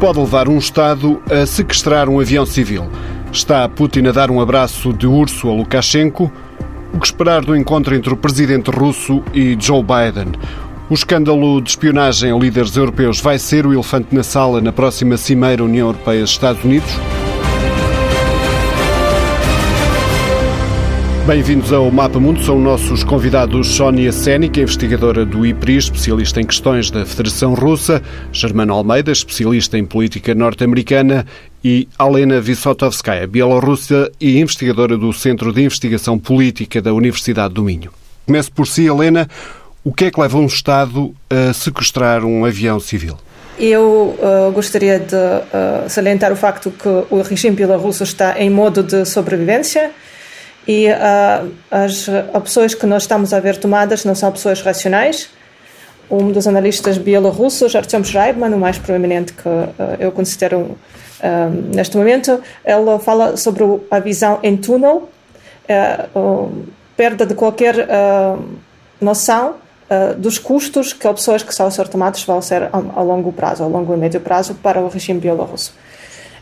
pode levar um Estado a sequestrar um avião civil? Está Putin a dar um abraço de urso a Lukashenko? O que esperar do encontro entre o presidente russo e Joe Biden? O escândalo de espionagem a líderes europeus vai ser o elefante na sala na próxima Cimeira União Europeia-Estados Unidos? Bem-vindos ao Mapa Mundo. São nossos convidados Sónia Sénica, investigadora do IPRI, especialista em questões da Federação Russa, Germano Almeida, especialista em política norte-americana, e Alena Vysotovskaya, bielorrussa e investigadora do Centro de Investigação Política da Universidade do Minho. Começo por si, Helena. O que é que leva um Estado a sequestrar um avião civil? Eu uh, gostaria de uh, salientar o facto que o regime bielorrusso está em modo de sobrevivência e uh, as opções que nós estamos a ver tomadas não são opções racionais. Um dos analistas bielorrussos, Artyom Schreibman, o mais proeminente que uh, eu considero uh, neste momento, ele fala sobre a visão em túnel, perda de qualquer noção dos custos que opções que são ser tomadas vão ser a, a longo prazo, a longo e médio prazo para o regime bielorrusso.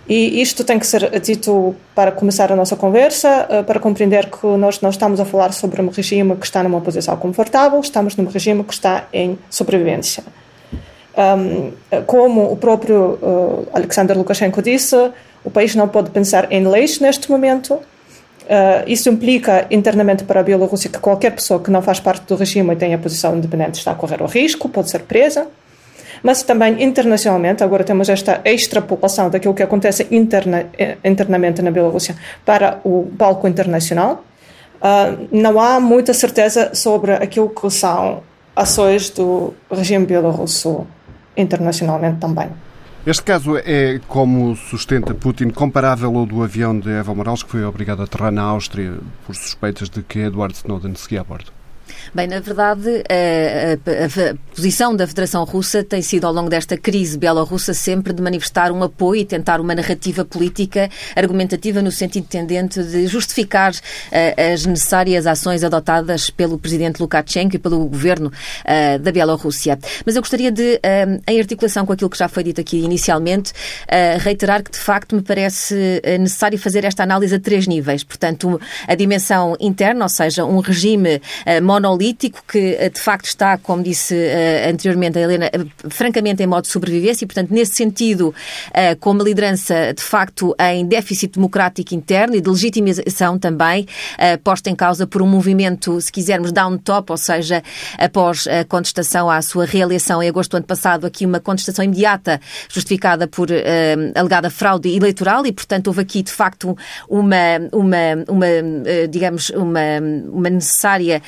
E isto tem que ser dito para começar a nossa conversa, eh, para compreender que nós não estamos a falar sobre um regime que está numa posição confortável, estamos num regime que está em sobrevivência. Como o próprio uh, Alexander Lukashenko disse, o país não pode pensar em leis neste momento. Uh, isso implica internamente para a Bielorrússia que qualquer pessoa que não faz parte do regime e tenha posição independente está a correr o risco, pode ser presa mas também internacionalmente. Agora temos esta extrapolação daquilo que acontece interna, eh, internamente na Bielorrússia para o palco internacional. Uh, não há muita certeza sobre aquilo que são ações do regime bielorrusso internacionalmente também. Este caso é, como sustenta Putin, comparável ao do avião de Evo Morales, que foi obrigado a aterrar na Áustria por suspeitas de que Edward Snowden seguia a bordo? Bem, na verdade, a, a, a, posição da Federação Russa tem sido, ao longo desta crise bielorrussa, sempre de manifestar um apoio e tentar uma narrativa política argumentativa no sentido tendente de justificar uh, as necessárias ações adotadas pelo presidente Lukashenko e pelo governo uh, da Bielorrússia. Mas eu gostaria de, uh, em articulação com aquilo que já foi dito aqui inicialmente, reiterar que, de facto, me parece necessário fazer esta análise a três níveis. Portanto, a dimensão interna, ou seja, um regime monolítico monolítico que eh, de facto está, como disse uh, anteriormente a Helena, uh, francamente em modo de sobrevivência e, portanto, nesse sentido, uh, com uma liderança de facto em déficit democrático interno e de legitimização também, posta em causa por um movimento, se quisermos, down-top, ou seja, após a contestação à sua reeleição em agosto do ano passado, aqui uma contestação imediata justificada por alegada fraude eleitoral e, portanto, houve aqui de facto uma, uma, uma digamos, uma, uma necessária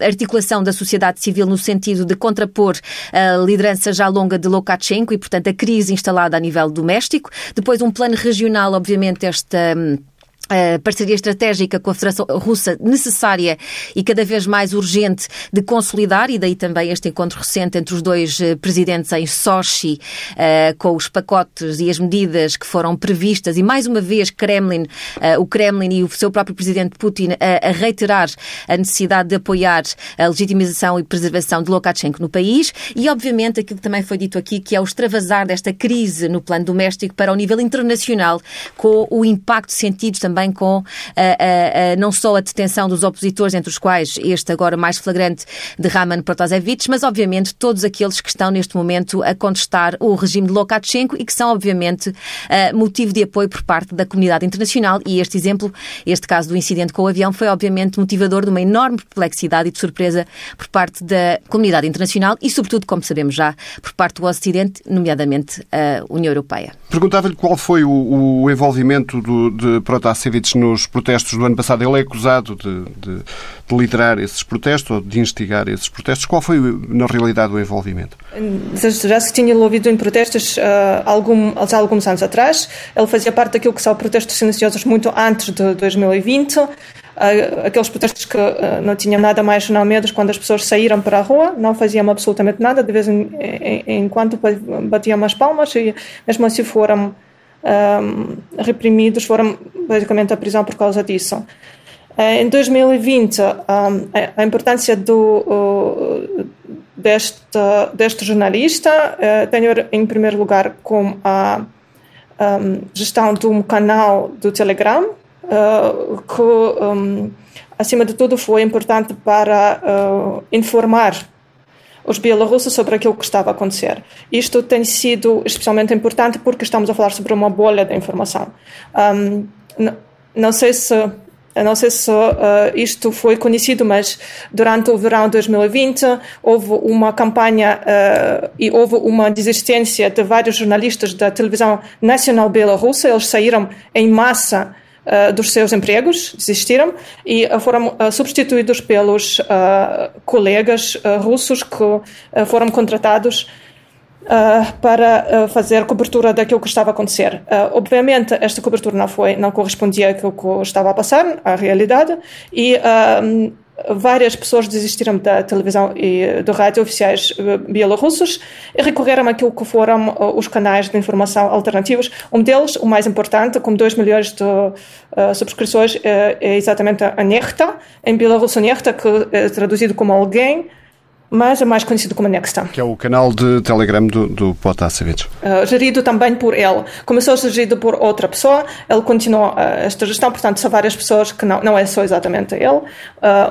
articulação da sociedade civil no sentido de contrapor a liderança já longa de Lukashenko e, portanto, a crise instalada a nível doméstico. Depois, um plano regional, obviamente, esta a parceria estratégica com a Federação Russa necessária e cada vez mais urgente de consolidar, e daí também este encontro recente entre os dois eh, presidentes em Sochi, uh, com os pacotes e as medidas que foram previstas, e mais uma vez Kremlin, uh, o Kremlin e o seu próprio presidente Putin a, a, reiterar a necessidade de apoiar a legitimização e preservação de Lukashenko no país, e obviamente aquilo que também foi dito aqui, que é o extravasar desta crise no plano doméstico para o nível internacional, com o impacto sentido também também com não só a detenção dos opositores, entre os quais este agora mais flagrante de Raman Protasevich, mas obviamente todos aqueles que estão neste momento a contestar o regime de Lukashenko e que são obviamente motivo de apoio por parte da comunidade internacional e este exemplo, este caso do incidente com o avião foi obviamente motivador de uma enorme perplexidade e de surpresa por parte da comunidade internacional e sobretudo, como sabemos já, por parte do Ocidente, nomeadamente a União Europeia. Perguntava-lhe qual foi o, o envolvimento do, de Protasevich Protasevich nos protestos do ano passado. Ele é acusado de, de, de, liderar esses protestos ou de instigar esses protestos. Qual foi, na realidade, o envolvimento? Já se tinha ouvido em protestos uh, algum, há alguns anos atrás. Ele fazia parte daquilo que são protestos silenciosos muito antes de 2020 aqueles protestos que uh, não tinham nada mais não medos quando as pessoas saíram para a rua, não faziam absolutamente nada, de vez em, em, em quando batiam as palmas e mesmo assim foram um, reprimidos foram basicamente à prisão por causa disso. Uh, em 2020, um, a importância do, deste, deste jornalista tem em primeiro lugar com a gestão de um canal do Telegram, uh, que, acima de tudo, foi importante para informar os bielorrussos sobre aquilo que estava a acontecer. Isto tem sido especialmente importante porque estamos a falar sobre uma bolha de informação. Um, não sei se não sei se uh, isto foi conhecido, mas durante o verão de 2020 houve uma campanha uh, e houve uma desistência de vários jornalistas da televisão nacional bielorrussa. Eles saíram em massa dos seus empregos, desistiram e foram substituídos pelos colegas russos que foram contratados Uh, para uh, fazer cobertura daquilo que estava a acontecer. Uh, obviamente, esta cobertura não foi, não correspondia àquilo que estava a passar, à realidade, e várias pessoas desistiram da televisão e do rádio oficiais bielorrussos e recorreram àquilo que foram os canais de informação alternativos. Um deles, o mais importante, com 2 milhões de subscrições, é exatamente a Nechta, em bielorrusso Nechta, que é traduzido como alguém, mas é mais conhecido como Nexta. Que é o canal de Telegram do, do Potasevich. Uh, gerido também por ele. Começou a ser gerido por outra pessoa, ele continuou uh, esta gestão, portanto, são várias pessoas que não, não é só exatamente ele, uh,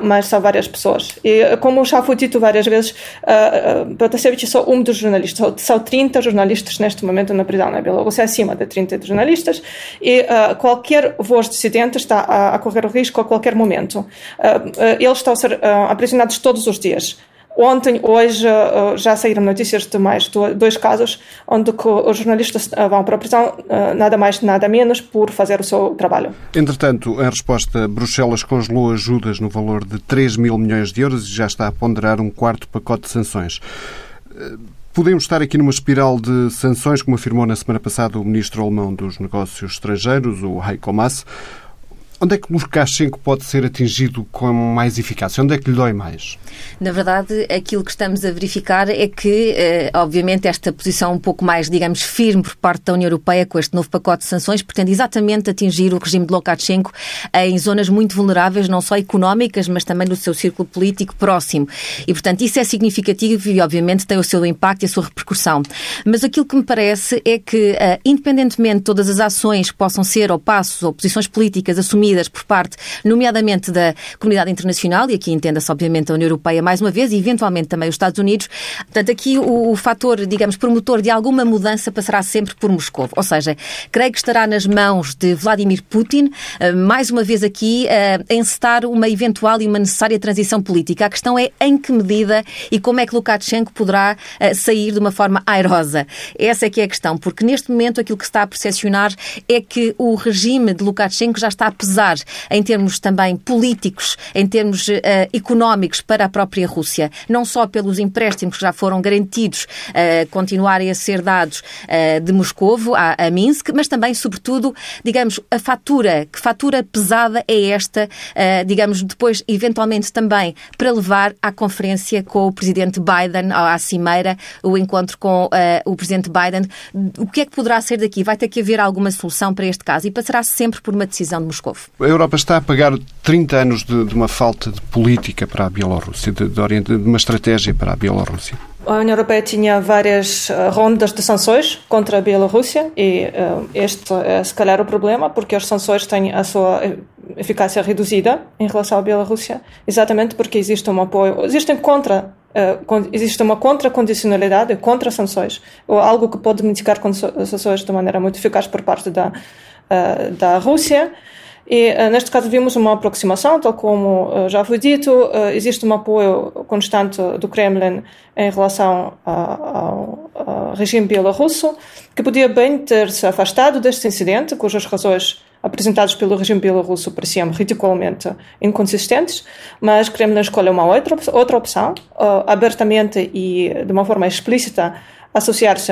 mas são várias pessoas. E uh, como já foi dito várias vezes, uh, uh, Potasevich é só um dos jornalistas. São 30 jornalistas neste momento na prisão na Bielorrússia, é acima de 30 jornalistas, e uh, qualquer voz dissidente está a, a correr o risco a qualquer momento. eles estão a ser aprisionados todos os dias. Ontem, hoje, eh, já saíram notícias de mais dois casos onde os jornalistas eh, vão para a prisão, eh, nada mais, nada menos, por fazer o seu trabalho. Entretanto, em resposta, Bruxelas congelou ajudas no valor de 3 mil milhões de euros e já está a ponderar um quarto pacote de sanções. Podemos estar aqui numa espiral de sanções, como afirmou na semana passada o ministro alemão dos Negócios Estrangeiros, o Heiko Maas. Onde é que Lukashenko pode ser atingido com mais eficácia? Onde é que lhe dói mais? Na verdade, aquilo que estamos a verificar é que, eh, obviamente, esta posição um pouco mais, digamos, firme por parte da União Europeia com este novo pacote de sanções pretende exatamente atingir o regime de Lukashenko em zonas muito vulneráveis, não só económicas, mas também no seu círculo político próximo. E, portanto, isso é significativo e, obviamente, tem o seu impacto e a sua repercussão. Mas aquilo que me parece é que, eh, independentemente de todas as ações que possam ser, ou passos, ou posições políticas assumidas por parte, nomeadamente da comunidade internacional, e aqui entenda-se obviamente a União Europeia mais uma vez, e eventualmente também os Estados Unidos. Portanto, aqui o, o fator, digamos, promotor de alguma mudança passará sempre por Moscou. Ou seja, creio que estará nas mãos de Vladimir Putin, eh, mais uma vez aqui, eh, a encetar uma eventual e uma necessária transição política. A questão é em que medida e como é que Lukashenko poderá eh, sair de uma forma airosa. Essa é que é a questão, porque neste momento aquilo que se está a percepcionar é que o regime de Lukashenko já está a pesar pesar em termos também políticos, em termos uh, económicos para a própria Rússia, não só pelos empréstimos que já foram garantidos uh, continuarem a ser dados uh, de Moscovo a, a, Minsk, mas também, sobretudo, digamos, a fatura, que fatura pesada é esta, digamos, depois, eventualmente também para levar à conferência com o presidente Biden, à cimeira, o encontro com o presidente Biden. O que é que poderá ser daqui? Vai ter que haver alguma solução para este caso e passará sempre por uma decisão de Moscou. A Europa está a pagar 30 anos de, de uma falta de política para a Bielorrússia, de, de, de uma estratégia para a Bielorrússia. A União Europeia tinha várias uh, rondas de sanções contra a Bielorrússia e uh, este é se calhar o problema, porque as sanções têm a sua eficácia reduzida em relação à Bielorrússia, exatamente porque existe um apoio, existem contra existe uma contracondicionalidade contra sanções, ou algo que pode mitigar sanções de maneira muito eficaz por parte da, da Rússia. E uh, neste caso vimos uma aproximação, tal como uh, já foi dito, uh, existe um apoio constante do Kremlin em relação ao, regime bielorrusso, que podia bem ter se afastado deste incidente, cujas razões apresentadas pelo regime bielorrusso pareciam ridiculamente inconsistentes, mas Kremlin escolheu uma outra, outra opção, abertamente e de uma forma explícita associar-se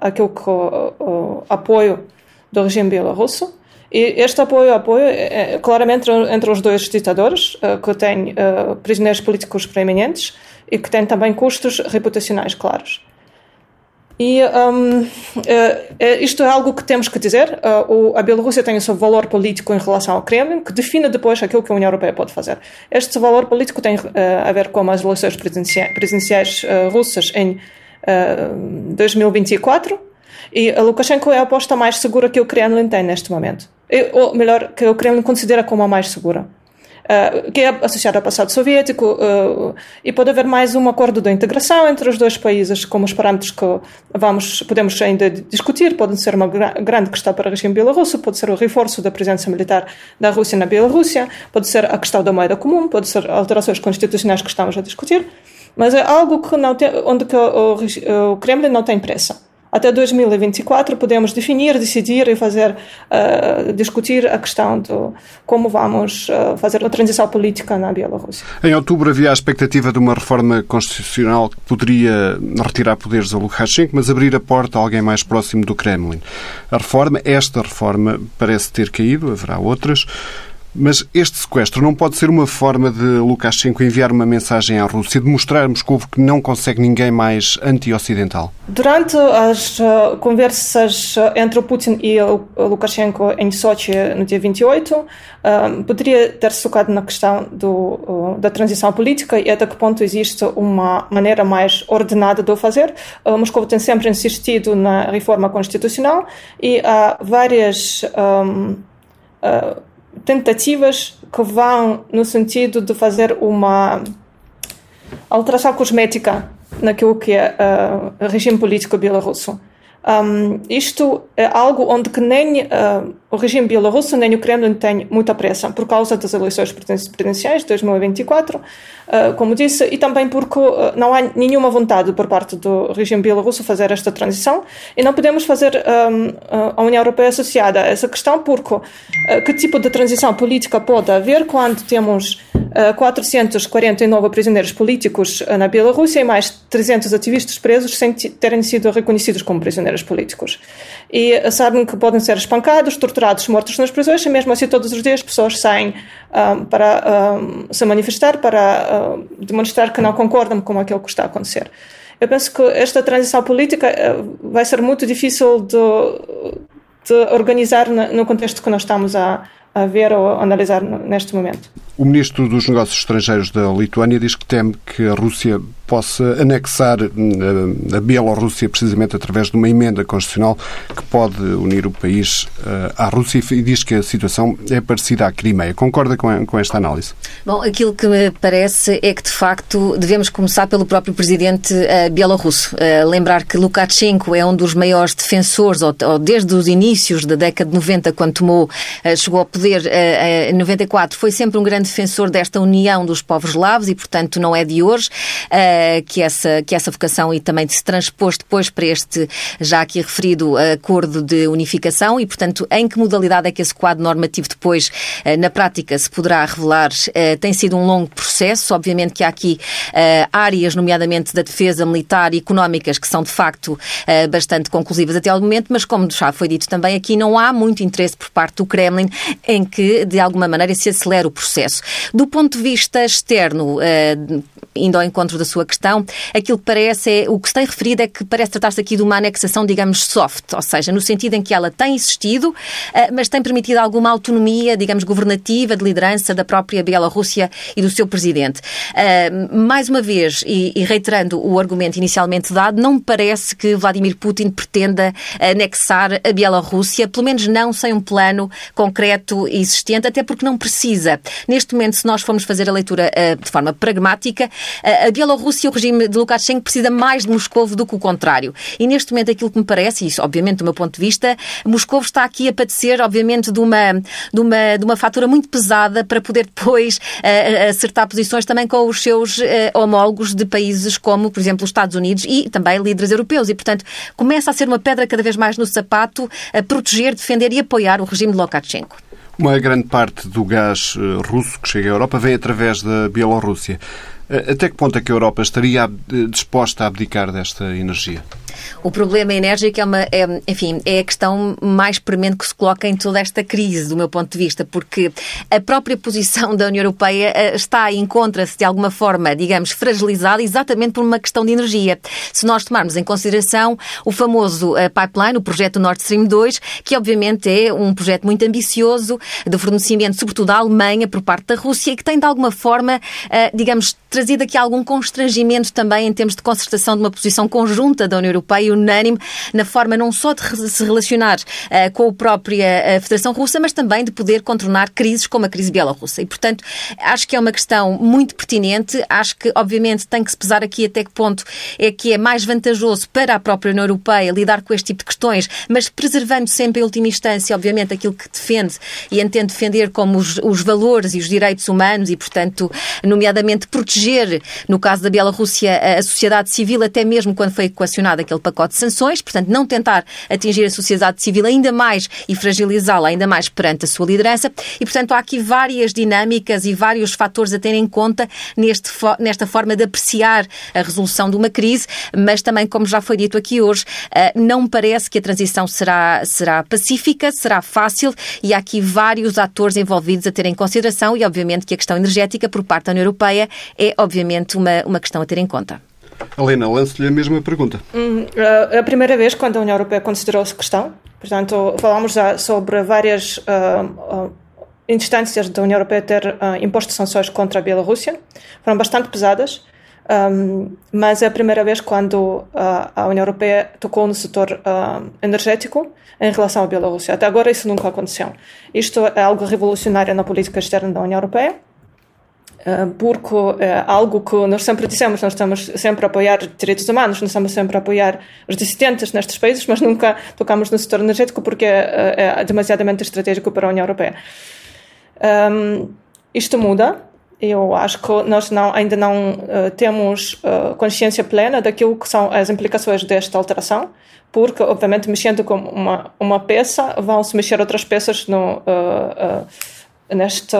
àquele que o apoio do regime bielorrusso e este apoio, apoio é, é claramente entre os dois ditadores, uh, que têm uh, prisioneiros políticos preeminentes e que têm também custos reputacionais claros. E um, uh, isto é algo que temos que dizer. A Bielorrússia tem o seu valor político em relação ao Kremlin, que define depois aquilo que a União Europeia pode fazer. Este valor político tem a ver com as eleições presidenciais russas em 2024 e a Lukashenko é a aposta mais segura que o Kremlin tem neste momento. Ou melhor, que o Kremlin considera como a mais segura. Uh, que é associada ao passado soviético, uh, e pode haver mais um acordo de integração entre os dois países, como os parâmetros que vamos, podemos ainda discutir. Pode ser uma gra grande questão para o regime bielorrusso, pode ser o reforço da presença militar da Rússia na Bielorrússia, pode ser a questão da moeda comum, pode ser alterações constitucionais que estamos a discutir, mas é algo que não tem, onde que o, o Kremlin não tem pressa. Até 2024 podemos definir, decidir e fazer, uh, discutir a questão de como vamos uh, fazer a transição política na Bielorrússia. Em outubro havia a expectativa de uma reforma constitucional que poderia retirar poderes a Lukashenko, mas abrir a porta a alguém mais próximo do Kremlin. A reforma, esta reforma, parece ter caído, haverá outras. Mas este sequestro não pode ser uma forma de Lukashenko enviar uma mensagem à Rússia, de mostrar a Moscou que não consegue ninguém mais anti-ocidental? Durante as uh, conversas uh, entre Putin e Lukashenko em Sochi no dia 28, uh, poderia ter-se tocado na questão do, da transição política e até que ponto existe uma maneira mais ordenada de o fazer. Moscou tem sempre insistido na reforma constitucional e há várias. Um, tentativas que vão no sentido de fazer uma alteração cosmética naquilo que é uh, o regime político bielorrusso. Um, isto é algo onde que nem uh, o regime bielorrusso nem o Kremlin têm muita pressa por causa das eleições presidenciais de 2024, uh, como disse, e também porque uh, não há nenhuma vontade por parte do regime bielorrusso fazer esta transição e não podemos fazer um, a União Europeia associada a essa questão porque que tipo de transição política pode haver quando temos 449 prisioneiros políticos na Bielorrússia e mais 300 ativistas presos sem terem sido reconhecidos como prisioneiros políticos. E sabem que podem ser espancados, torturados, mortos nas prisões, e mesmo assim todos os dias pessoas saem um, para um, se manifestar, para um, demonstrar que não concordam com aquilo que está a acontecer. Eu penso que esta transição política vai ser muito difícil de, de organizar no contexto que nós estamos a, a ver ou a analisar neste momento. O ministro dos Negócios Estrangeiros da Lituânia diz que teme que a Rússia possa anexar eh, a Bielorrússia precisamente através de uma emenda constitucional que pode unir o país eh, à Rússia e diz que a situação é parecida à Crimeia. Concorda com esta análise? Bom, aquilo que me parece é que, de facto, devemos começar pelo próprio presidente uh, bielorrusso. Lembrar que Lukashenko é um dos maiores defensores, ou, desde os inícios da década de 90, quando tomou, chegou ao poder em 94, foi sempre um grande defensor desta união dos povos eslavos e, portanto, não é de hoje que, essa, que essa vocação e também se transpôs depois para este já aqui referido acordo de unificação e, portanto, em que modalidade é que esse quadro normativo depois, na prática, se poderá revelar? Tem sido um longo processo. Obviamente que há aqui áreas, nomeadamente da defesa militar e económicas, que são de facto bastante conclusivas até ao momento, mas como já foi dito também, aqui não há muito interesse por parte do Kremlin em que, de alguma maneira, se acelere o processo. Do ponto de vista externo, indo ao encontro da sua questão, aquilo que parece é, o que se tem referido é que parece tratar-se aqui de uma anexação, digamos, soft, ou seja, no sentido em que ela tem existido, eh, mas tem permitido alguma autonomia, digamos, governativa, de liderança da própria Bielorrússia e do seu presidente. Eh, mais uma vez, e reiterando o argumento inicialmente dado, não me parece que Vladimir Putin pretenda anexar a Bielorrússia, pelo menos não sem um plano concreto e existente, até porque não precisa. Neste momento, se nós formos fazer a leitura eh, de forma pragmática, a Bielorrússia, o regime de Lukashenko, precisa mais de Moscou do que o contrário. E neste momento aquilo que me parece, e isso obviamente do meu ponto de vista, Moscou está aqui a padecer, obviamente, de uma, de uma, de uma fatura muito pesada para poder depois uh, acertar posições também com os seus uh, homólogos de países como, por exemplo, os Estados Unidos e também líderes europeus. E, portanto, começa a ser uma pedra cada vez mais no sapato a proteger, defender e apoiar o regime de Lukashenko. Uma grande parte do gás russo que chega à Europa vem através da Bielorrússia. Até que ponto é que a Europa estaria disposta a abdicar desta energia? O problema enérgico é uma, é, enfim, é a questão mais premente que se coloca em toda esta crise, do meu ponto de vista, porque a própria posição da União Europeia eh, está e encontra-se de alguma forma, digamos, fragilizada exatamente por uma questão de energia. Se nós tomarmos em consideração o famoso pipeline, o projeto Nord Stream 2, que obviamente é um projeto muito ambicioso de fornecimento, sobretudo da Alemanha, por parte da Rússia, e que tem de alguma forma, digamos, trazido aqui algum constrangimento também em termos de concertação de uma posição conjunta da União Europeia, unânime, na forma não só de se relacionar uh, com a própria uh, Federação Russa, mas também de poder contornar crises como a crise bielorrussa. E, portanto, acho que é uma questão muito pertinente. Acho que, obviamente, tem que se pesar aqui até que ponto é que é mais vantajoso para a própria União Europeia lidar com este tipo de questões, mas preservando sempre, em última instância, obviamente, aquilo que defende e entende defender como os, os valores e os direitos humanos e, portanto, nomeadamente proteger, no caso da Bielorrússia, a sociedade civil, até mesmo quando foi equacionado aquele pacote de sanções, portanto, não tentar atingir a sociedade civil ainda mais e fragilizá-la ainda mais perante a sua liderança. E, portanto, há aqui várias dinâmicas e vários fatores a ter em conta neste, nesta forma de apreciar a resolução de uma crise, mas também, como já foi dito aqui hoje, eh, não parece que a transição será, será pacífica, será fácil. E há aqui vários atores envolvidos a ter em consideração e, obviamente, que a questão energética por parte da União Europeia é, obviamente, uma, uma questão a ter em conta. Helena, lanço-lhe a mesma pergunta. Hum, é a primeira vez quando a União Europeia considerou essa questão. Portanto, falámos já sobre várias uh, uh, instâncias da União Europeia ter uh, imposto sanções contra a Bielorrússia. Foram bastante pesadas, um, mas é a primeira vez quando a União Europeia tocou no setor energético em relação à Bielorrússia. Até agora isso nunca aconteceu. Isto é algo revolucionário na política externa da União Europeia eh, porque é algo que nós sempre dissemos, nós estamos sempre a apoiar direitos humanos, nós estamos sempre a apoiar os dissidentes nestes países, mas nunca tocamos no setor energético porque é, é demasiadamente estratégico para a União Europeia. Um, isto muda, eu acho que nós não, ainda não uh, temos uh, consciência plena daquilo que são as implicações desta alteração, porque, obviamente, mexendo com uma, uma peça, vão se mexer outras peças no, uh, neste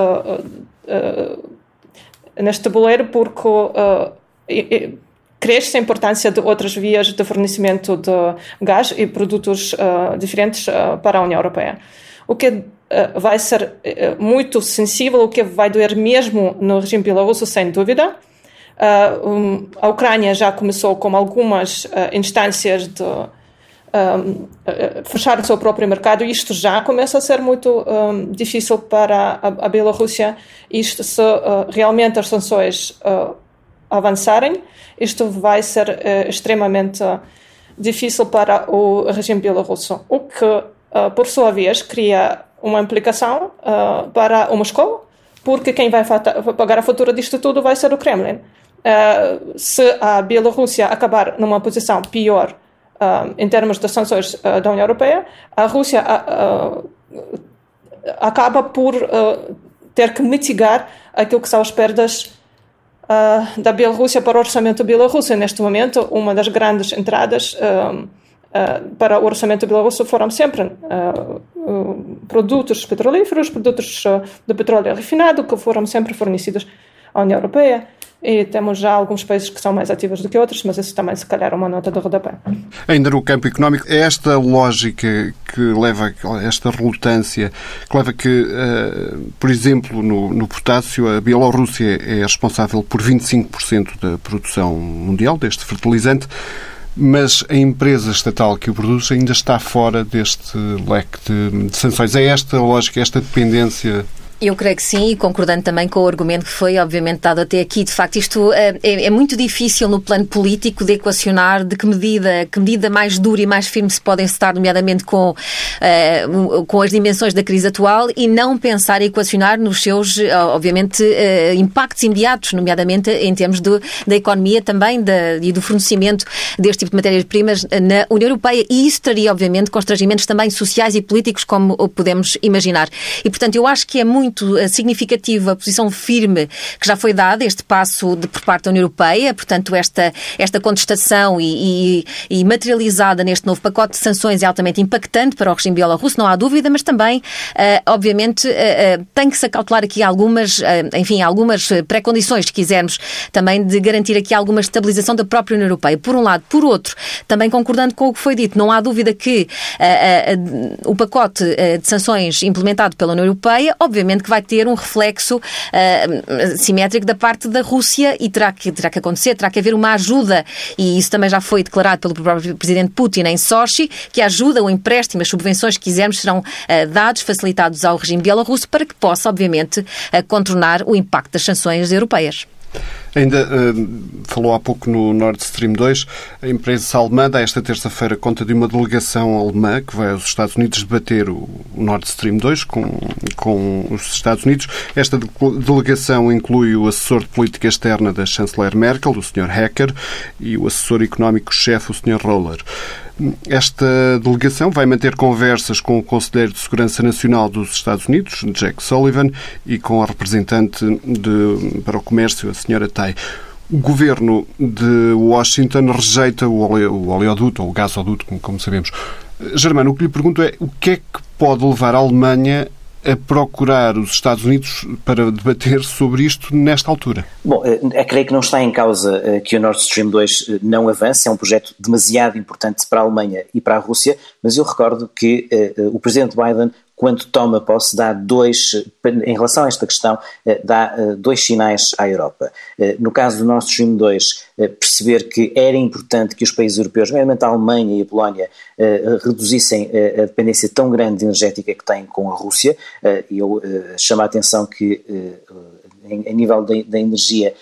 neste tabuleiro porque uh, cresce a importância de outras vias de fornecimento de gás e produtos uh, diferentes uh, para a União Europeia. O que uh, vai ser muito sensível, o que vai doer mesmo no regime bielorrusso, sem dúvida. Um, a Ucrânia já começou com algumas instâncias de um, fechar o seu próprio mercado, isto já começa a ser muito um, difícil para a, a Bielorrússia. Isto, se uh, realmente as sanções uh, avançarem, isto vai ser uh, extremamente difícil para o regime bielorrusso, o que, por sua vez, cria uma implicação para o Moscou, porque quem vai pagar a fatura disto tudo vai ser o Kremlin. se a Bielorrússia acabar numa posição pior uh, em termos das sanções uh, da União Europeia, a Rússia uh, acaba por ter que mitigar aquilo que são as perdas da Bielorrússia para o orçamento bielorrusso. Neste momento, uma das grandes entradas para o orçamento bielorrusso foram sempre produtos petrolíferos, produtos de petróleo refinado, que foram sempre fornecidos à União Europeia e temos já alguns países que são mais ativos do que outros, mas isso também se calhar é uma nota de rodapé. Ainda no campo económico, é esta lógica que leva a esta relutância, que leva que, eh, por exemplo, no, no potássio, a Bielorrússia é responsável por 25% da produção mundial deste fertilizante, mas a empresa estatal que o produz ainda está fora deste leque de, de sanções. É esta lógica, esta dependência eu creio que sim, e concordando também com o argumento que foi, obviamente, dado até aqui. De facto, isto é, é, é, muito difícil no plano político de equacionar de que medida, que medida mais dura e mais firme se podem estar, nomeadamente com, uh, com as dimensões da crise atual, e não pensar e equacionar nos seus, obviamente, uh, impactos imediatos, nomeadamente em termos da economia também e do fornecimento deste tipo de matérias-primas na União Europeia. E isso traria, obviamente, constrangimentos também sociais e políticos, como podemos imaginar. E, portanto, eu acho que é muito muito significativo a posição firme que já foi dada, este passo de, por parte da União Europeia, portanto, esta, esta contestação e, e, e materializada neste novo pacote de sanções é altamente impactante para o regime bielorrusso, não há dúvida, mas também, obviamente, tem que se acautelar aqui algumas, enfim, algumas pré-condições, se quisermos, também de garantir aqui alguma estabilização da própria União Europeia. Por um lado. Por outro, também concordando com o que foi dito, não há dúvida que uh, uh, o pacote uh, de sanções implementado pela União Europeia, obviamente que vai ter um reflexo simétrico da parte da Rússia e terá que, terá que acontecer, terá que haver uma ajuda, e isso também já foi declarado pelo próprio Presidente Putin em Sochi, que a ajuda, o empréstimo, as subvenções que quisermos serão dados, facilitados ao regime bielorrusso para que possa, obviamente, contornar o impacto das sanções europeias. Ainda uh, falou há pouco no Nord Stream 2, a empresa alemã dá esta terça-feira conta de uma delegação alemã que vai aos Estados Unidos debater o, Nord Stream 2 com, com os Estados Unidos. Esta de, delegação inclui o assessor de política externa da chanceler Merkel, o Sr. Hacker, e o assessor económico-chefe, o Sr. Roller. Esta delegação vai manter conversas com o Conselheiro de Segurança Nacional dos Estados Unidos, Jack Sullivan, e com a representante de, para o comércio, a Sra. Tai. O governo de Washington rejeita o, oleoduto, ou o gasoduto, como sabemos. Germano, o que lhe pergunto é o que é que pode levar a Alemanha a procurar os Estados Unidos para debater sobre isto nesta altura? Bom, é, creio que não está em causa eh, que o Nord Stream 2 não avance, é um projeto demasiado importante para a Alemanha e para a Rússia, mas eu recordo que o Presidente Biden quando toma posse, dá dois, em relação a esta questão, eh, dá eh, dois sinais à Europa. Eh, no caso do Nord Stream 2, perceber que era importante que os países europeus, nomeadamente a Alemanha e a Polónia, reduzissem a dependência tão grande energética que têm com a Rússia, eu chamo a atenção que, em nível da energia,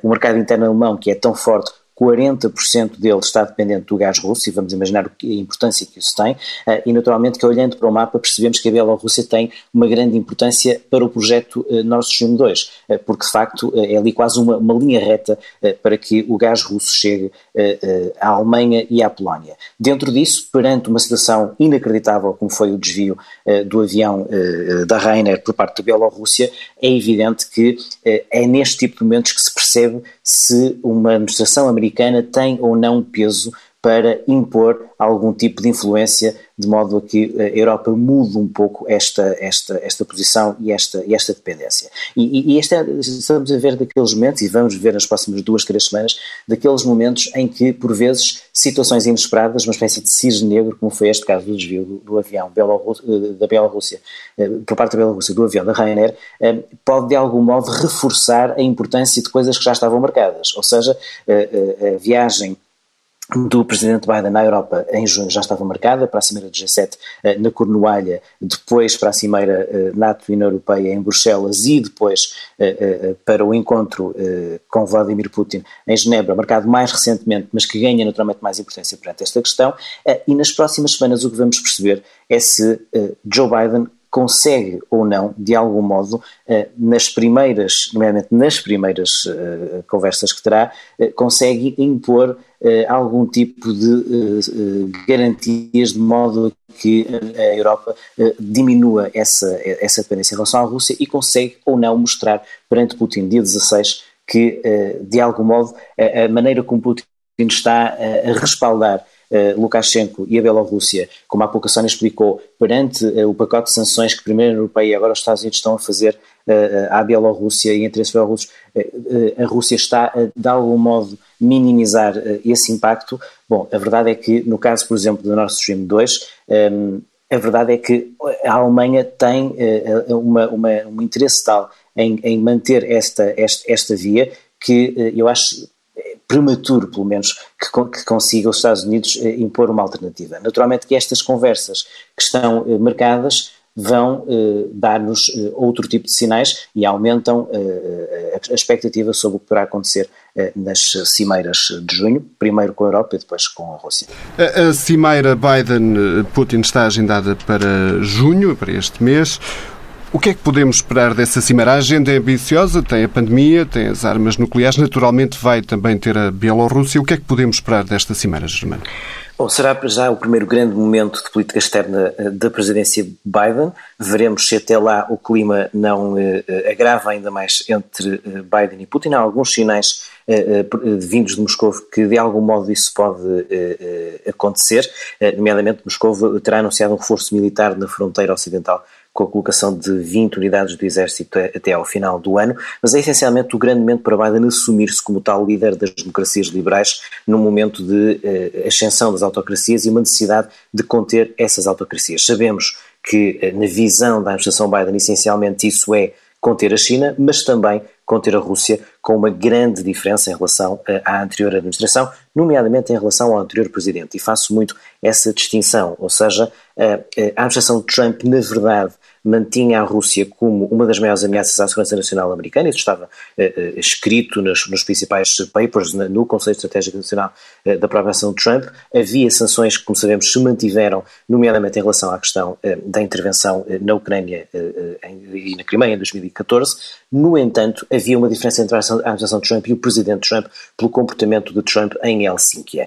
o mercado interno alemão, que é tão forte, 40% dele está dependente do gás russo, e vamos imaginar a importância que isso tem, eh, e naturalmente que olhando para o mapa percebemos que a Bielorrússia tem uma grande importância para o projeto eh, Nord Stream 2, eh, porque de facto é ali quase uma, uma linha reta para que o gás russo chegue à Alemanha e à Polónia. Dentro disso, perante uma situação inacreditável como foi o desvio do avião da Rainer por parte da Bielorrússia, é evidente que é neste tipo de momentos que se percebe se uma administração americana tem ou não peso para impor algum tipo de influência, de modo a que a Europa mude um pouco esta, esta, esta posição e esta, e esta dependência. E, e este é, estamos a ver daqueles momentos, e vamos ver nas próximas duas, três semanas, daqueles momentos em que, por vezes, situações inesperadas, uma espécie de cisne negro, como foi este caso do desvio do, do avião eh, da Bielorrússia, eh, por parte da Bielorrússia, do avião da Ryanair, eh, pode de algum modo reforçar a importância de coisas que já estavam marcadas. Ou seja, a viagem do presidente Biden na Europa em junho já estava marcada para a cimeira do G7 eh, na Cornualha, depois para a cimeira eh, NATO e União Europeia em Bruxelas e depois eh, para o encontro com Vladimir Putin em Genebra, marcado mais recentemente, mas que ganha naturalmente mais importância perante esta questão. E nas próximas semanas o que vamos perceber é se Joe Biden consegue ou não, de algum modo, eh, nas primeiras, nomeadamente nas primeiras eh, conversas que terá, eh, consegue impor algum tipo de garantias de modo que a Europa diminua essa, essa dependência em relação à Rússia e consegue ou não mostrar perante Putin, dia 16, que de algum modo a maneira como Putin está a respaldar uh, Lukashenko e a Bielorrússia, como a pouco a Sónia explicou, perante o pacote de sanções que primeiro a União Europeia e agora os Estados Unidos estão a fazer à Bielorrússia e entre esses bielorrussos, a Rússia está a, de algum modo, minimizar esse impacto. Bom, a verdade é que, no caso, por exemplo, do Nord Stream 2, um, ehm, a verdade é que a Alemanha tem uma, uma, um interesse tal em, em manter esta, esta, esta via que eu acho prematuro, pelo menos, que, que consiga os Estados Unidos eh, impor uma alternativa. Naturalmente que estas conversas que estão eh, marcadas vão eh, dar-nos eh, outro tipo de sinais e aumentam eh, a expectativa sobre o que poderá acontecer eh, nas cimeiras de junho, primeiro com a Europa e depois com a Rússia. A, a cimeira Biden-Putin está agendada para junho, para este mês. O que é que podemos esperar dessa cimeira? A agenda é ambiciosa, tem a pandemia, tem as armas nucleares, naturalmente vai também ter a Bielorrússia. O que é que podemos esperar desta cimeira, Germano? Bom, será já o primeiro grande momento de política externa eh, da presidência Biden. Veremos se até lá o clima não eh, eh, agrava ainda mais entre Biden e Putin. Há alguns sinais vindos de Moscou que de algum modo isso pode acontecer, nomeadamente Moscou terá anunciado um reforço militar na fronteira ocidental com a colocação de 20 unidades do Exército até ao final do ano, mas é essencialmente o grande momento para Biden assumir-se como tal líder das democracias liberais num momento de uh, ascensão das autocracias e uma necessidade de conter essas autocracias. Sabemos que, na visão da administração Biden, essencialmente isso é conter a China, mas também conter a Rússia, com uma grande diferença em relação à anterior administração, nomeadamente em relação ao anterior presidente. E faço muito essa distinção, ou seja, a administração de Trump, na verdade, mantinha a Rússia como uma das maiores ameaças à segurança nacional americana, isso estava escrito nos, nos, principais papers, no Conselho Estratégico Nacional da aprovação de Trump. Havia sanções que, como sabemos, se mantiveram, nomeadamente em relação à questão da intervenção na Ucrânia e na Crimeia em 2014. No entanto, havia uma diferença entre a administração de Trump e o presidente Trump pelo comportamento de Trump em Helsinki.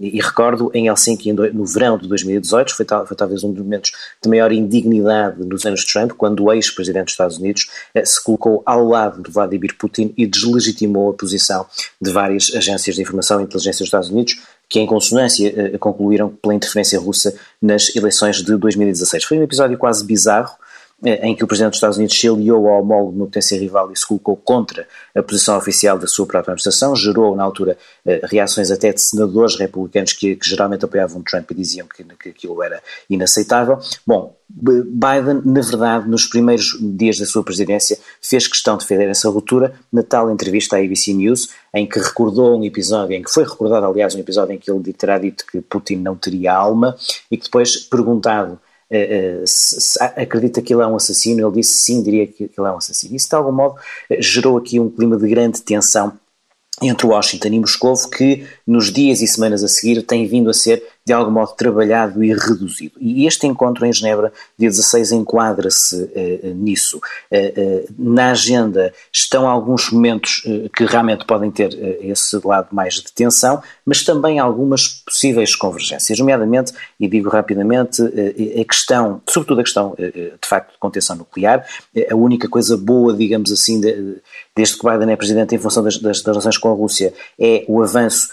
E recordo, em Helsinki, no verão de 2018, foi, tal, foi talvez um dos momentos de maior indignidade nos anos Trump, quando o ex-presidente dos Estados Unidos eh, se colocou ao lado de Vladimir Putin e deslegitimou a posição de várias agências de informação e inteligência dos Estados Unidos, que em consonância eh, concluíram pela interferência russa nas eleições de 2016. Foi um episódio quase bizarro, em que o Presidente dos Estados Unidos se aliou ao homólogo uma potência rival e se colocou contra a posição oficial da sua própria administração, gerou na altura eh, reações até de senadores republicanos que, que geralmente apoiavam Trump e diziam que, que aquilo era inaceitável. Bom, Biden, na verdade, nos primeiros dias da sua presidência, fez questão de fazer essa ruptura na tal entrevista à ABC News, em que recordou um episódio, em que foi recordado, aliás, um episódio em que ele terá dito que Putin não teria alma, e que depois, perguntado se, se acredita que ele é um assassino, ele disse sim, diria que ele é um assassino. Isso de algum modo gerou aqui um clima de grande tensão entre Washington e Moscou que nos dias e semanas a seguir tem vindo a ser de algum modo trabalhado e reduzido. E este encontro em Genebra, dia 16, enquadra-se uh, nisso. Uh, uh, na agenda estão alguns momentos que realmente podem ter esse lado mais de tensão, mas também algumas possíveis convergências, nomeadamente, e digo rapidamente, a questão, sobretudo a questão de facto de contenção nuclear, a única coisa boa, digamos assim, de, desde que Biden é presidente em função das, das, das relações com a Rússia, é o avanço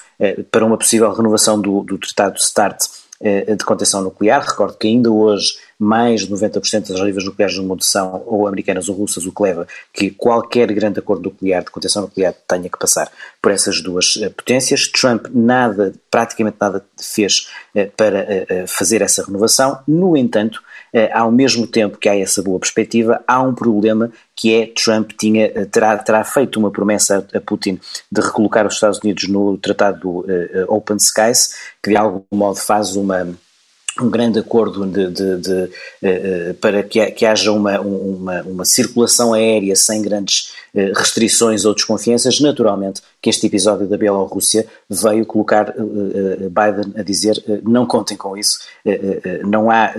para uma possível renovação do, do Tratado START eh, de contenção nuclear. Recordo que ainda hoje mais de 90% das ogivas nucleares do mundo são ou americanas ou russas, o que leva que qualquer grande acordo nuclear de contenção nuclear tenha que passar por essas duas uh, potências. Trump nada, praticamente nada fez para fazer essa renovação. No entanto, ao mesmo tempo que há essa boa perspectiva, há um problema que é Trump tinha, terá, terá feito uma promessa a, Putin de recolocar os Estados Unidos no tratado do Open Skies, que de algum modo faz uma um grande acordo de, de, de, para que, haja uma, uma, uma, circulação aérea sem grandes restrições ou desconfianças, naturalmente que este episódio da Bielorrússia veio colocar uh, Biden a dizer não contem com isso, não há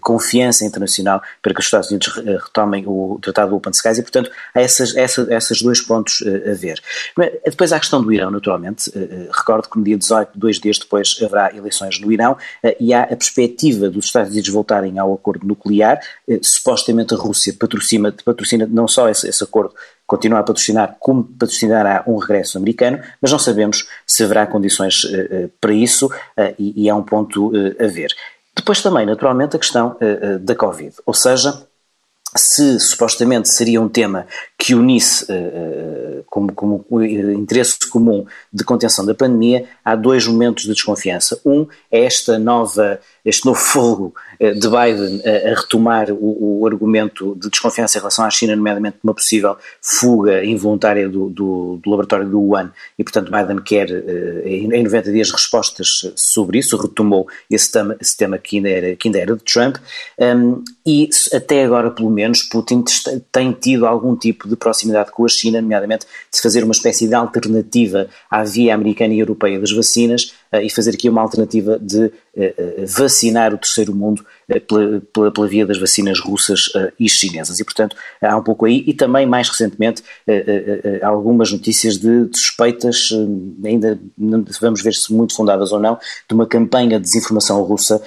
confiança internacional para que os Estados Unidos retomem o Tratado do Open Skies e, portanto, há essas, essa, esses dois pontos a ver. Depois há a questão do Irão, naturalmente. Recordo que no dia 18, dois dias depois, haverá eleições no Irão e há a perspectiva dos Estados Unidos voltarem ao acordo nuclear, eh, supostamente a Rússia patrocina, patrocina não só esse, esse acordo, continua a patrocinar, como patrocinará um regresso americano, mas não sabemos se haverá condições eh, eh, para isso e, e é um ponto a ver. Depois também, naturalmente, a questão da Covid, ou seja, se supostamente seria um tema que unisse uh, como, como interesse comum de contenção da pandemia, há dois momentos de desconfiança. Um é esta nova, este novo fogo uh, de Biden a, a retomar o, o, argumento de desconfiança em relação à China, nomeadamente uma possível fuga involuntária do, do, do laboratório do Wuhan, e portanto Biden quer uh, em 90 dias respostas sobre isso, retomou esse tema, esse tema que, ainda era, que ainda era de Trump, um, e até agora pelo menos Putin tem tido algum tipo de proximidade com a China, nomeadamente de fazer uma espécie de alternativa à via americana e europeia das vacinas e fazer aqui uma alternativa de uh, vacinar o terceiro mundo pela, pela, pela, via das vacinas russas e chinesas. E, portanto, há um pouco aí, e também, mais recentemente, algumas notícias de, de suspeitas, ainda vamos ver se muito fundadas ou não, de uma campanha de desinformação russa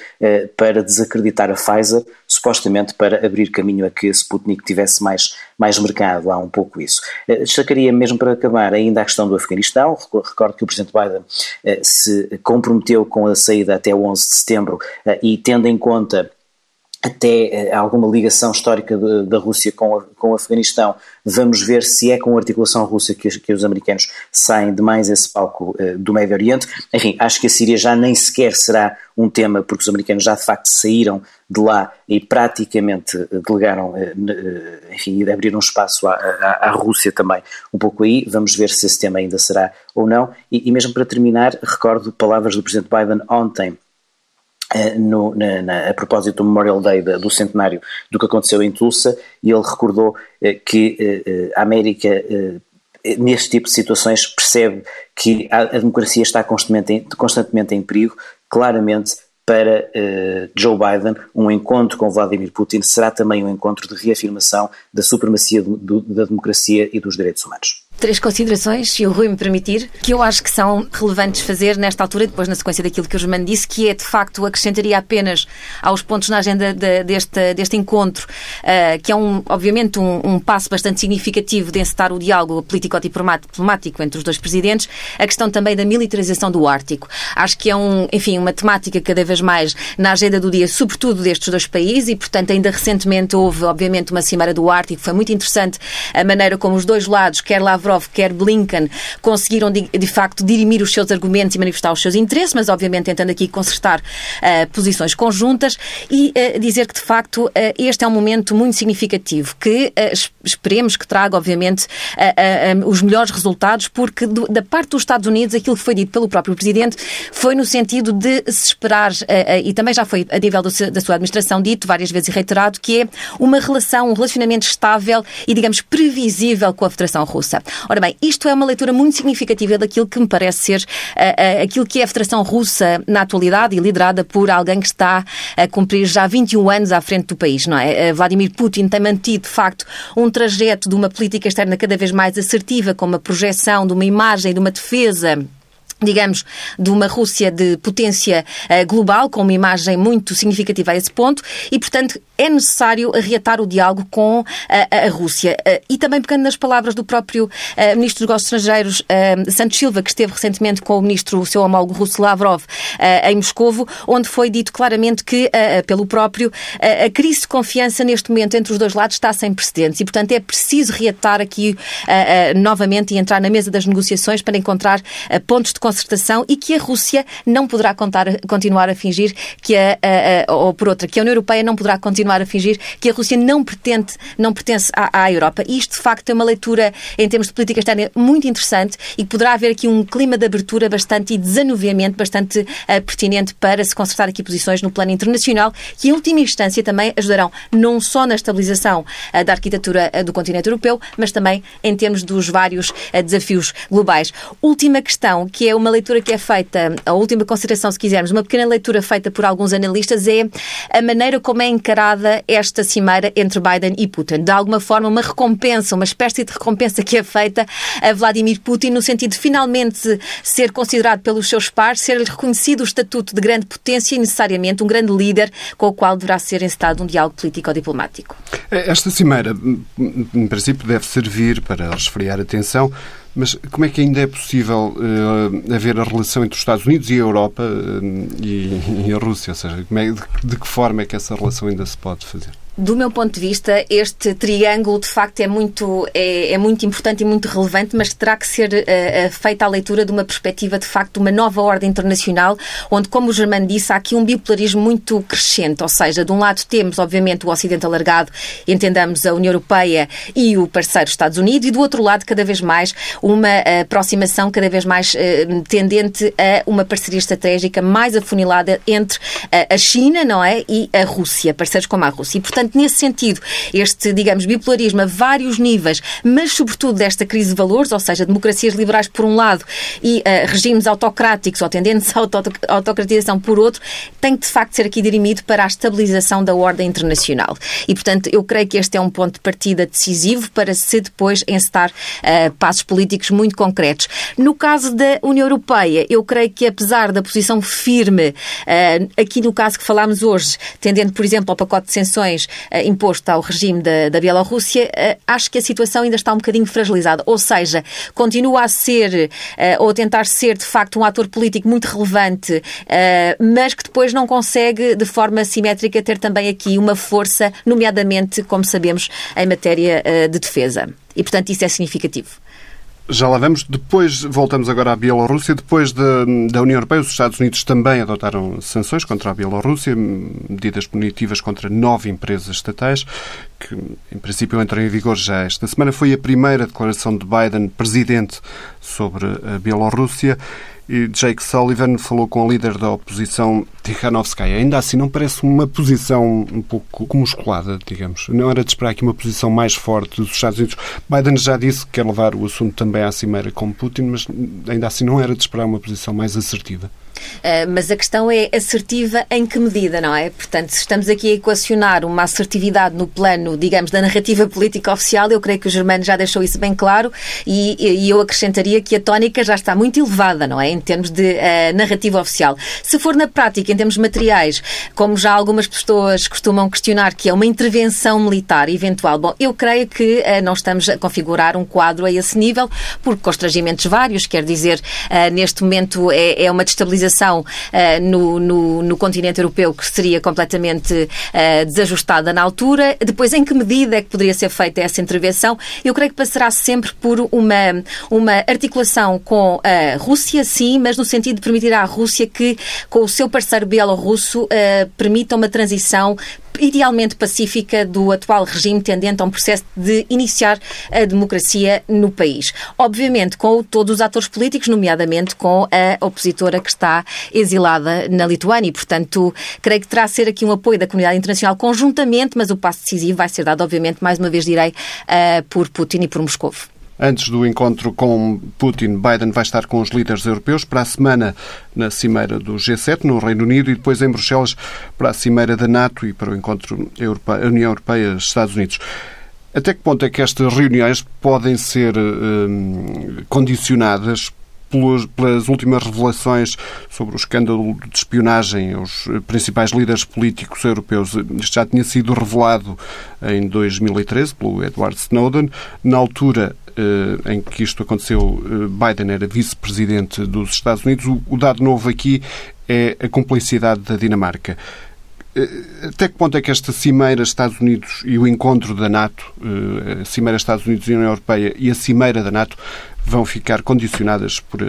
para desacreditar a Pfizer, supostamente para abrir caminho a que Sputnik tivesse mais, mais mercado. Há um pouco isso. Destacaria mesmo para acabar ainda a questão do Afeganistão. Recordo que o Presidente Biden se comprometeu com a saída até o 11 de setembro e tendo em conta até uh, alguma ligação histórica da Rússia com, com o Afeganistão. Vamos ver se é com a articulação russa que, que os americanos saem de mais esse palco uh, do Médio Oriente. Enfim, acho que a Síria já nem sequer será um tema, porque os americanos já de facto saíram de lá e praticamente eh, delegaram, enfim, abriram espaço à, à, à, Rússia também um pouco aí. Vamos ver se esse tema ainda será ou não. E, e mesmo para terminar, recordo palavras do Presidente Biden ontem eh, no, na, na, a propósito do Memorial Day do centenário do que aconteceu em Tulsa, e ele recordou eh, que eh, a América, neste tipo de situações, percebe que a, a democracia está constantemente em, constantemente em perigo, claramente para Joe Biden, um encontro com Vladimir Putin será também um encontro de reafirmação da supremacia do, do, da democracia e dos direitos humanos três considerações, se o Rui me permitir, que eu acho que são relevantes fazer nesta altura, depois na sequência daquilo que o Germano disse, que é de facto acrescentaria apenas aos pontos na agenda de, deste, deste encontro, uh, que é um, obviamente um, um, passo bastante significativo de encetar o diálogo político-diplomático entre os dois presidentes, a questão também da militarização do Ártico. Acho que é um, enfim, uma temática cada vez mais na agenda do dia, sobretudo destes dois países, e portanto ainda recentemente houve, obviamente, uma cimeira do Ártico, foi muito interessante a maneira como os dois lados, quer Lavrov Lavrov, quer Blinken, conseguiram de, de, facto dirimir os seus argumentos e manifestar os seus interesses, mas obviamente tentando aqui consertar uh, posições conjuntas e uh, dizer que de facto uh, este é um momento muito significativo que esperemos que traga obviamente os melhores resultados, porque do, da parte dos Estados Unidos aquilo que foi dito pelo próprio Presidente foi no sentido de se esperar, e também já foi a nível do, da sua administração dito várias vezes e reiterado, que é uma relação, um relacionamento estável e, digamos, previsível com a Federação Russa. Ora bem, isto é uma leitura muito significativa daquilo que me parece ser uh, aquilo que é a Federação Russa na atualidade e liderada por alguém que está a cumprir já 21 anos à frente do país, não é? Uh, Vladimir Putin tem mantido, de facto, um trajeto de uma política externa cada vez mais assertiva, com uma projeção de uma imagem, de uma defesa digamos, de uma Rússia de potência uh, global, com uma imagem muito significativa a esse ponto, e, portanto, é necessário reatar o diálogo com uh, a Rússia. Uh, e também pegando nas palavras do próprio Ministro dos Negócios Estrangeiros, Santos Silva, que esteve recentemente com o Ministro, o seu homólogo russo Lavrov, em Moscovo, onde foi dito claramente que, pelo próprio, a crise de confiança neste momento entre os dois lados está sem precedentes e, portanto, é preciso reatar aqui novamente e entrar na mesa das negociações para encontrar pontos de concertação e que a Rússia não poderá contar, continuar a fingir que a, a, a, ou por outra, que a União Europeia não poderá continuar a fingir que a Rússia não, pretende, não pertence à, à Europa. E isto, de facto, é uma leitura em termos de política externa muito interessante e poderá haver aqui um clima de abertura bastante e desanuviamento bastante uh, pertinente para se consertar aqui posições no plano internacional que, em última instância, também ajudarão não só na estabilização uh, da arquitetura uh, do continente europeu, mas também em termos dos vários desafios globais. Última questão, que é uma uma leitura que é feita, a última consideração, se quisermos, uma pequena leitura feita por alguns analistas é a maneira como é encarada esta cimeira entre Biden e Putin. De alguma forma, uma recompensa, uma espécie de recompensa que é feita a Vladimir Putin no sentido de finalmente ser considerado pelos seus pares, ser-lhe reconhecido o estatuto de grande potência e necessariamente um grande líder com o qual deverá ser encetado um diálogo político-diplomático. Esta cimeira, em princípio, deve servir para resfriar a tensão mas como é que ainda é possível uh, haver a relação entre os Estados Unidos e a Europa uh, e, e, a Rússia? Ou seja, é, de, de que forma é que essa relação ainda se pode fazer? Do meu ponto de vista, este triângulo de facto é muito, é, é muito importante e muito relevante, mas terá que ser uh, feita a leitura de uma perspectiva de facto de uma nova ordem internacional, onde, como o Germano disse, há aqui um bipolarismo muito crescente. Ou seja, de um lado temos, obviamente, o Ocidente alargado, entendamos a União Europeia e o parceiro Estados Unidos, e do outro lado, cada vez mais, uma aproximação cada vez mais uh, tendente a uma parceria estratégica mais afunilada entre a China, não é? E a Rússia, parceiros como a Rússia. E, portanto, portanto, nesse sentido, este, digamos, bipolarismo a vários níveis, mas sobretudo desta crise de valores, ou seja, democracias liberais por um lado e uh, regimes autocráticos ou tendentes à autocratização por outro, tem de facto ser aqui dirimido para a estabilização da ordem internacional. E, portanto, eu creio que este é um ponto de partida decisivo para se depois encetar uh, passos políticos muito concretos. No caso da União Europeia, eu creio que apesar da posição firme, uh, aqui no caso que falámos hoje, tendendo, por exemplo, ao pacote de sanções imposto ao regime da, da Bielorrússia, acho que a situação ainda está um bocadinho fragilizada. Ou seja, continua a ser ou a tentar ser de facto um ator político muito relevante, mas que depois não consegue de forma simétrica ter também aqui uma força, nomeadamente, como sabemos, em matéria de defesa. E, portanto, isso é significativo. Já lá vamos. Depois, voltamos agora à Bielorrússia. Depois da, da União Europeia, os Estados Unidos também adotaram sanções contra a Bielorrússia, medidas punitivas contra nove empresas estatais, que em princípio entram em vigor já esta semana. Foi a primeira declaração de Biden, presidente, sobre a Bielorrússia. E Jake Sullivan falou com a líder da oposição, Tikhanovskaya. Ainda assim, não parece uma posição um pouco musculada, digamos. Não era de esperar aqui uma posição mais forte dos Estados Unidos. Biden já disse que quer levar o assunto também à cimeira com Putin, mas ainda assim não era de esperar uma posição mais assertiva. Uh, mas a questão é assertiva em que medida, não é? Portanto, se estamos aqui a equacionar uma assertividade no plano, digamos, da narrativa política oficial, eu creio que o Germano já deixou isso bem claro e, e eu acrescentaria que a tónica já está muito elevada, não é? Em termos de uh, narrativa oficial. Se for na prática, em termos materiais, como já algumas pessoas costumam questionar que é uma intervenção militar eventual, bom, eu creio que uh, não estamos a configurar um quadro a esse nível, por constrangimentos vários, quer dizer, neste momento é, é uma destabilização uh, no, no, no, continente europeu que seria completamente uh, desajustada na altura. Depois, em que medida é que poderia ser feita essa intervenção? Eu creio que passará sempre por uma, uma articulação com a Rússia, sim, mas no sentido de permitir à Rússia que, com o seu parceiro bielorrusso, uh, permita uma transição idealmente pacífica do atual regime tendente a um processo de iniciar a democracia no país. Obviamente, com todos os atores políticos, nomeadamente com a opositora que está exilada na Lituânia. E, portanto, creio que terá a ser aqui um apoio da comunidade internacional conjuntamente, mas o passo decisivo vai ser dado, obviamente, mais uma vez direi, uh, por Putin e por Moscou. Antes do encontro com Putin, Biden vai estar com os líderes europeus para a semana na cimeira do G7 no Reino Unido e depois em Bruxelas para a cimeira da NATO e para o encontro Europeia, União Europeia-Estados Unidos. Até que ponto é que estas reuniões podem ser hum, condicionadas pelas últimas revelações sobre o escândalo de espionagem aos principais líderes políticos europeus. Isto já tinha sido revelado em 2013 pelo Edward Snowden. Na altura eh, em que isto aconteceu, eh, Biden era vice-presidente dos Estados Unidos. O dado novo aqui é a complicidade da Dinamarca. Eh, até que ponto é que esta cimeira Estados Unidos e o encontro da NATO, a cimeira Estados Unidos e União Europeia e a cimeira da NATO, vão ficar condicionadas por,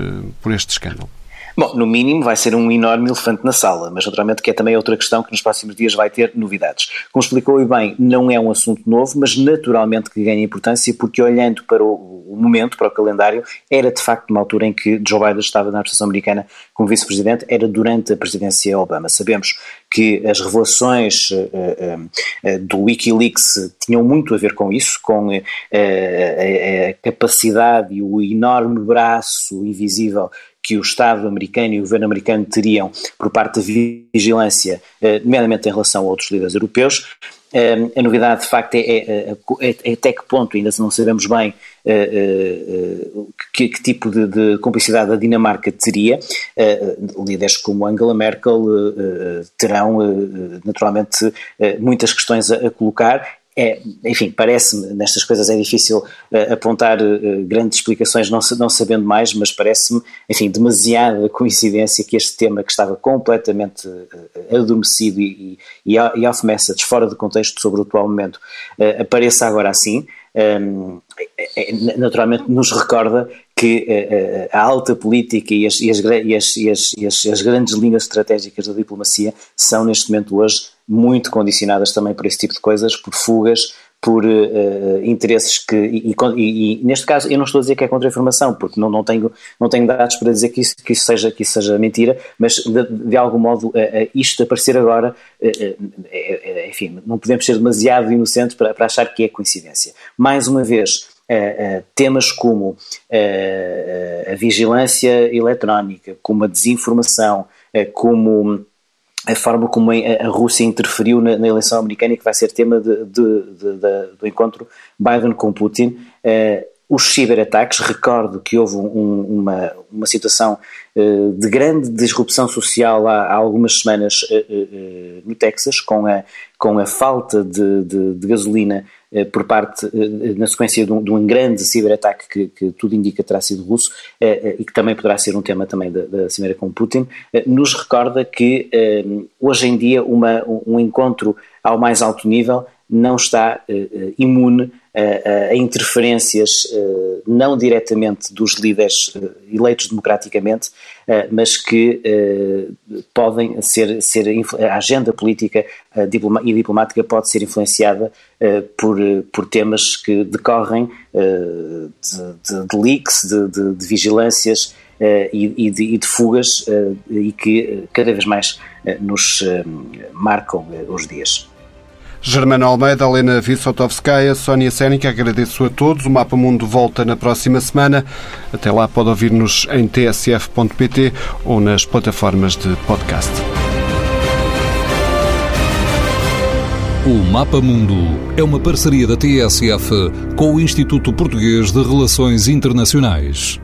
por este escândalo? Bom, no mínimo vai ser um enorme elefante na sala, mas naturalmente que é também outra questão que nos próximos dias vai ter novidades. Como explicou e bem, não é um assunto novo, mas naturalmente que ganha importância porque olhando para o, momento, para o calendário, era de facto uma altura em que Joe Biden estava na administração americana como vice-presidente, era durante a presidência Obama. Sabemos que as revelações uh, uh, do Wikileaks tinham muito a ver com isso, com uh, a, a capacidade e o enorme braço invisível que o Estado americano e o governo americano teriam por parte da vigilância, eh, nomeadamente em relação a outros líderes europeus. Eh, a novidade, de facto, é, é, é, é até que ponto, ainda não sabemos bem uh, que, que, tipo de, de, complicidade a Dinamarca teria. líderes como Angela Merkel terão, naturalmente, muitas questões a, a colocar é, enfim, parece-me, nestas coisas é difícil uh, apontar uh, grandes explicações não, não sabendo mais, mas parece-me, enfim, demasiada coincidência que este tema que estava completamente uh, adormecido e, e, e off message, fora de contexto sobre o atual momento, apareça agora assim. Um, é, naturalmente nos recorda que a alta política e as, e as, as, e as grandes linhas estratégicas da diplomacia são neste momento hoje muito condicionadas também por esse tipo de coisas, por fugas, por uh, interesses que, e, e, e, neste caso eu não estou a dizer que é contra-informação, porque não, não, tenho, não tenho dados para dizer que isso, que isso, seja, que isso seja mentira, mas de, de algum modo uh, uh, isto aparecer agora, enfim, não podemos ser demasiado inocentes para, para achar que é coincidência. Mais uma vez, temas como a vigilância eletrónica, como a desinformação, como a forma como a Rússia interferiu na, na, eleição americana que vai ser tema de, de, de, do encontro Biden com Putin. Uh, os ciberataques, recordo que houve um, uma, uma situação uh, de grande disrupção social há, há algumas semanas uh, no Texas, com a, com a falta de, de, de gasolina eh, por parte, eh, na sequência de um, de um grande ciberataque que, que, tudo indica terá sido russo eh, e que também poderá ser um tema também da, da cimeira com Putin, nos recorda que hoje em dia uma, um encontro ao mais alto nível não está imune a, a interferências uh, não diretamente dos líderes eleitos democraticamente, mas que podem ser, ser a agenda política e diplomática pode ser influenciada por, por temas que decorrem de, de, de leaks, de, de, de vigilâncias e, de, e, de, fugas e que cada vez mais nos marcam os dias. Germano Almeida, Helena Vissotovskaya, Sónia Sénica, agradeço a todos. O Mapa Mundo volta na próxima semana. Até lá pode ouvir-nos em tsf.pt ou nas plataformas de podcast. O Mapa Mundo é uma parceria da TSF com o Instituto Português de Relações Internacionais.